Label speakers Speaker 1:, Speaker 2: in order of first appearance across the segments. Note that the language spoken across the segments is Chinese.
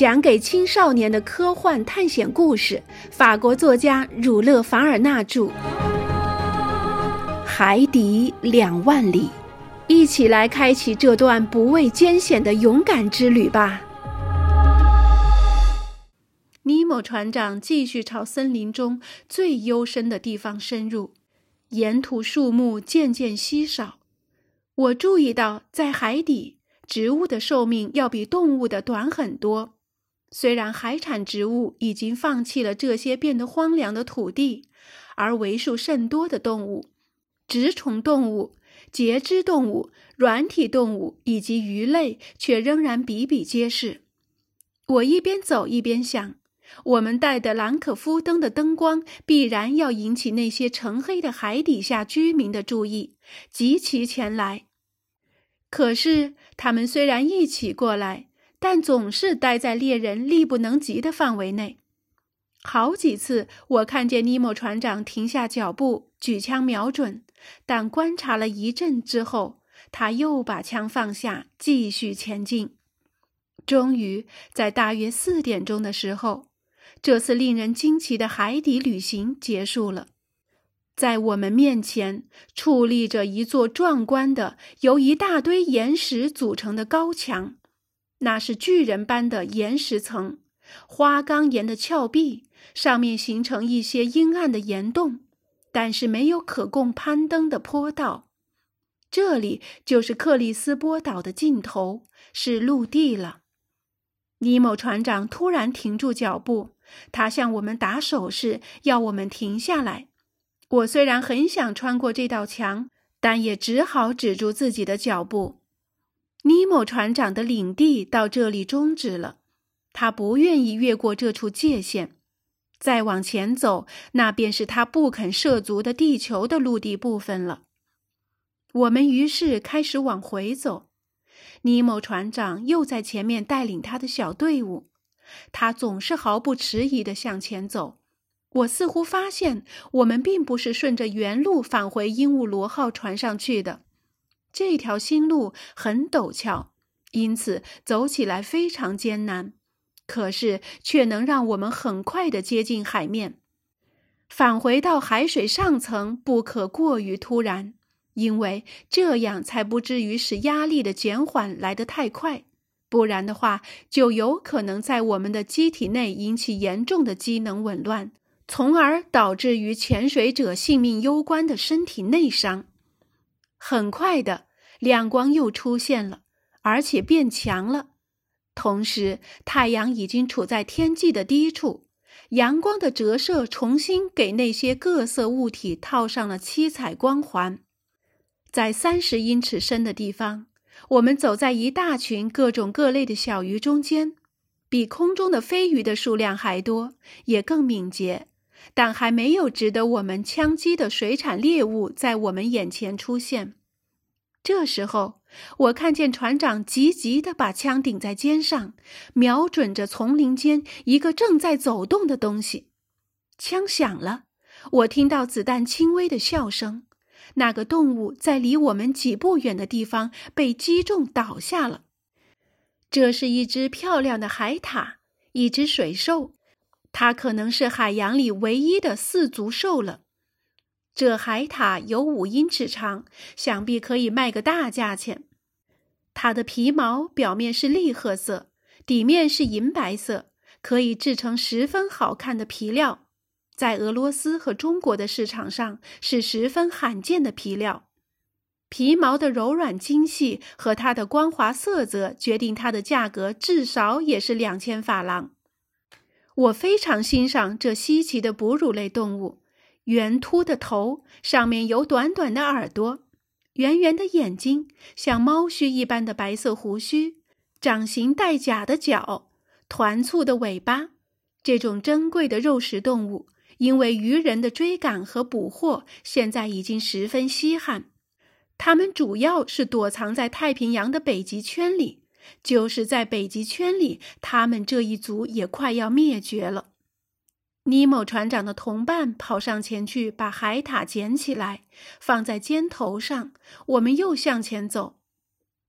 Speaker 1: 讲给青少年的科幻探险故事，法国作家儒勒·凡尔纳著，《海底两万里》，一起来开启这段不畏艰险的勇敢之旅吧。尼莫船长继续朝森林中最幽深的地方深入，沿途树木渐渐稀少。我注意到，在海底，植物的寿命要比动物的短很多。虽然海产植物已经放弃了这些变得荒凉的土地，而为数甚多的动物、植虫动物、节肢动物、软体动物以及鱼类却仍然比比皆是。我一边走一边想。我们带的兰可夫灯的灯光必然要引起那些沉黑的海底下居民的注意，集齐前来。可是他们虽然一起过来，但总是待在猎人力不能及的范围内。好几次，我看见尼莫船长停下脚步，举枪瞄准，但观察了一阵之后，他又把枪放下，继续前进。终于，在大约四点钟的时候。这次令人惊奇的海底旅行结束了，在我们面前矗立着一座壮观的由一大堆岩石组成的高墙，那是巨人般的岩石层，花岗岩的峭壁上面形成一些阴暗的岩洞，但是没有可供攀登的坡道。这里就是克里斯波岛的尽头，是陆地了。尼莫船长突然停住脚步。他向我们打手势，要我们停下来。我虽然很想穿过这道墙，但也只好止住自己的脚步。尼莫船长的领地到这里终止了，他不愿意越过这处界限。再往前走，那便是他不肯涉足的地球的陆地部分了。我们于是开始往回走。尼莫船长又在前面带领他的小队伍。他总是毫不迟疑地向前走。我似乎发现，我们并不是顺着原路返回鹦鹉螺号船上去的。这条新路很陡峭，因此走起来非常艰难，可是却能让我们很快地接近海面。返回到海水上层不可过于突然，因为这样才不至于使压力的减缓来得太快。不然的话，就有可能在我们的机体内引起严重的机能紊乱，从而导致与潜水者性命攸关的身体内伤。很快的，亮光又出现了，而且变强了。同时，太阳已经处在天际的低处，阳光的折射重新给那些各色物体套上了七彩光环。在三十英尺深的地方。我们走在一大群各种各类的小鱼中间，比空中的飞鱼的数量还多，也更敏捷，但还没有值得我们枪击的水产猎物在我们眼前出现。这时候，我看见船长急急地把枪顶在肩上，瞄准着丛林间一个正在走动的东西。枪响了，我听到子弹轻微的笑声。那个动物在离我们几步远的地方被击中倒下了。这是一只漂亮的海獭，一只水兽，它可能是海洋里唯一的四足兽了。这海獭有五英尺长，想必可以卖个大价钱。它的皮毛表面是栗褐色，底面是银白色，可以制成十分好看的皮料。在俄罗斯和中国的市场上是十分罕见的皮料，皮毛的柔软精细和它的光滑色泽决定它的价格至少也是两千法郎。我非常欣赏这稀奇的哺乳类动物，圆秃的头上面有短短的耳朵，圆圆的眼睛，像猫须一般的白色胡须，掌形带甲的脚，团簇的尾巴。这种珍贵的肉食动物。因为渔人的追赶和捕获，现在已经十分稀罕。它们主要是躲藏在太平洋的北极圈里。就是在北极圈里，他们这一族也快要灭绝了。尼莫船长的同伴跑上前去，把海獭捡起来，放在肩头上。我们又向前走。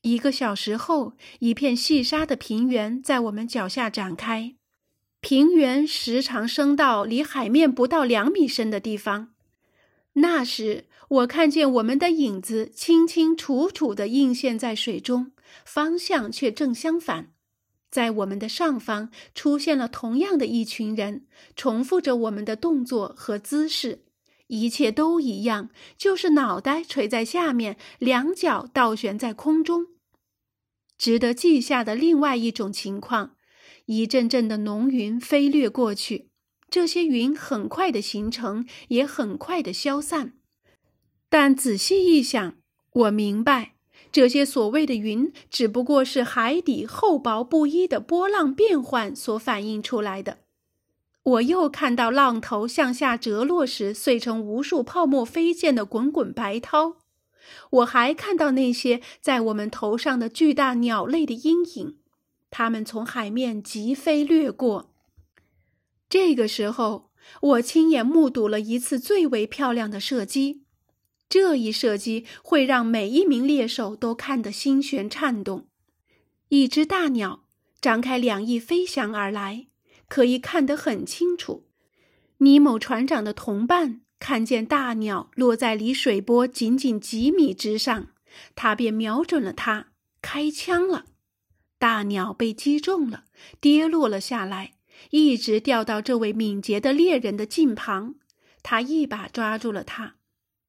Speaker 1: 一个小时后，一片细沙的平原在我们脚下展开，平原时常升到离海面不到两米深的地方。那时，我看见我们的影子清清楚楚地映现在水中，方向却正相反。在我们的上方出现了同样的一群人，重复着我们的动作和姿势，一切都一样，就是脑袋垂在下面，两脚倒悬在空中。值得记下的另外一种情况，一阵阵的浓云飞掠过去，这些云很快的形成，也很快的消散。但仔细一想，我明白，这些所谓的云只不过是海底厚薄不一的波浪变换所反映出来的。我又看到浪头向下折落时碎成无数泡沫飞溅的滚滚白涛。我还看到那些在我们头上的巨大鸟类的阴影，它们从海面疾飞掠过。这个时候，我亲眼目睹了一次最为漂亮的射击。这一射击会让每一名猎手都看得心弦颤动。一只大鸟张开两翼飞翔而来，可以看得很清楚。尼某船长的同伴。看见大鸟落在离水波仅仅几米之上，他便瞄准了它，开枪了。大鸟被击中了，跌落了下来，一直掉到这位敏捷的猎人的近旁。他一把抓住了它。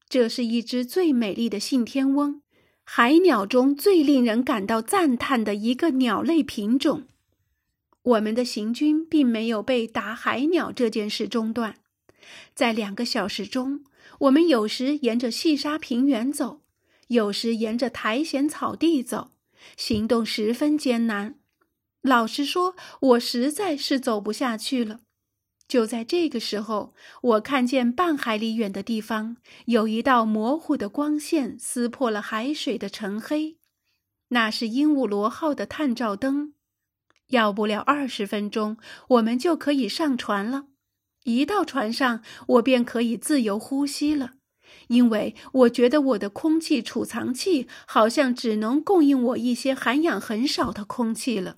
Speaker 1: 这是一只最美丽的信天翁，海鸟中最令人感到赞叹的一个鸟类品种。我们的行军并没有被打海鸟这件事中断。在两个小时中，我们有时沿着细沙平原走，有时沿着苔藓草地走，行动十分艰难。老实说，我实在是走不下去了。就在这个时候，我看见半海里远的地方有一道模糊的光线撕破了海水的沉黑，那是鹦鹉螺号的探照灯。要不了二十分钟，我们就可以上船了。一到船上，我便可以自由呼吸了，因为我觉得我的空气储藏器好像只能供应我一些含氧很少的空气了。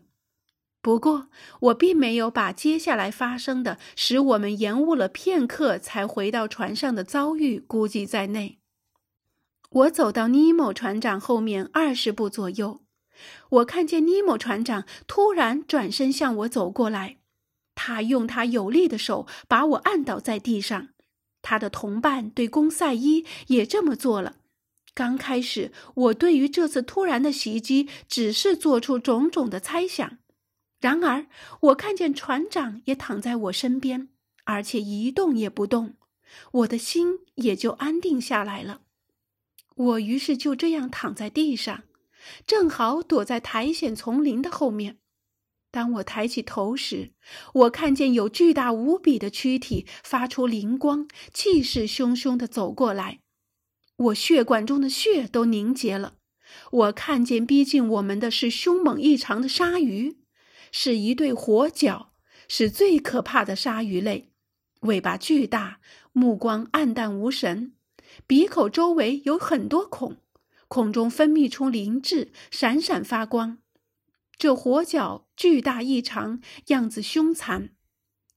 Speaker 1: 不过，我并没有把接下来发生的使我们延误了片刻才回到船上的遭遇估计在内。我走到尼莫船长后面二十步左右，我看见尼莫船长突然转身向我走过来。他用他有力的手把我按倒在地上，他的同伴对公赛伊也这么做了。刚开始，我对于这次突然的袭击只是做出种种的猜想，然而我看见船长也躺在我身边，而且一动也不动，我的心也就安定下来了。我于是就这样躺在地上，正好躲在苔藓丛林的后面。当我抬起头时，我看见有巨大无比的躯体发出灵光，气势汹汹地走过来。我血管中的血都凝结了。我看见逼近我们的是凶猛异常的鲨鱼，是一对活脚，是最可怕的鲨鱼类。尾巴巨大，目光暗淡无神，鼻口周围有很多孔，孔中分泌出磷质，闪闪发光。这活脚巨大异常，样子凶残。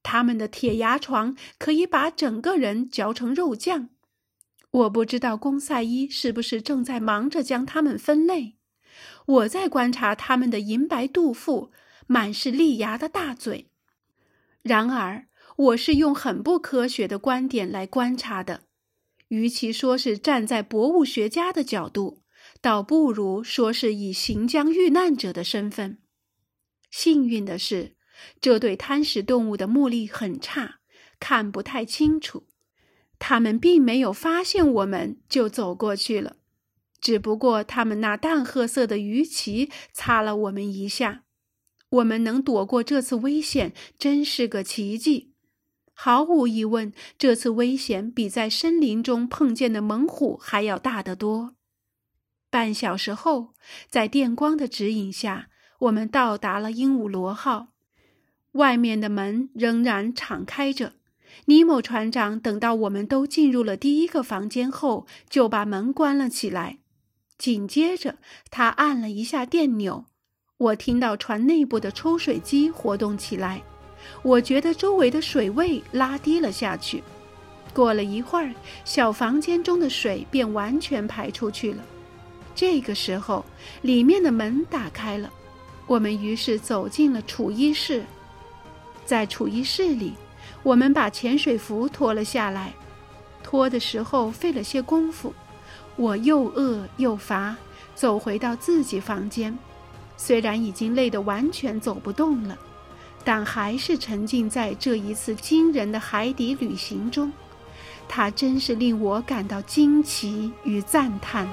Speaker 1: 他们的铁牙床可以把整个人嚼成肉酱。我不知道公赛伊是不是正在忙着将它们分类。我在观察他们的银白肚腹、满是利牙的大嘴。然而，我是用很不科学的观点来观察的。与其说是站在博物学家的角度。倒不如说是以行将遇难者的身份。幸运的是，这对贪食动物的目力很差，看不太清楚。他们并没有发现我们就走过去了，只不过他们那淡褐色的鱼鳍擦了我们一下。我们能躲过这次危险，真是个奇迹。毫无疑问，这次危险比在森林中碰见的猛虎还要大得多。半小时后，在电光的指引下，我们到达了鹦鹉螺号。外面的门仍然敞开着。尼莫船长等到我们都进入了第一个房间后，就把门关了起来。紧接着，他按了一下电钮，我听到船内部的抽水机活动起来。我觉得周围的水位拉低了下去。过了一会儿，小房间中的水便完全排出去了。这个时候，里面的门打开了，我们于是走进了储衣室。在储衣室里，我们把潜水服脱了下来，脱的时候费了些功夫。我又饿又乏，走回到自己房间，虽然已经累得完全走不动了，但还是沉浸在这一次惊人的海底旅行中。它真是令我感到惊奇与赞叹。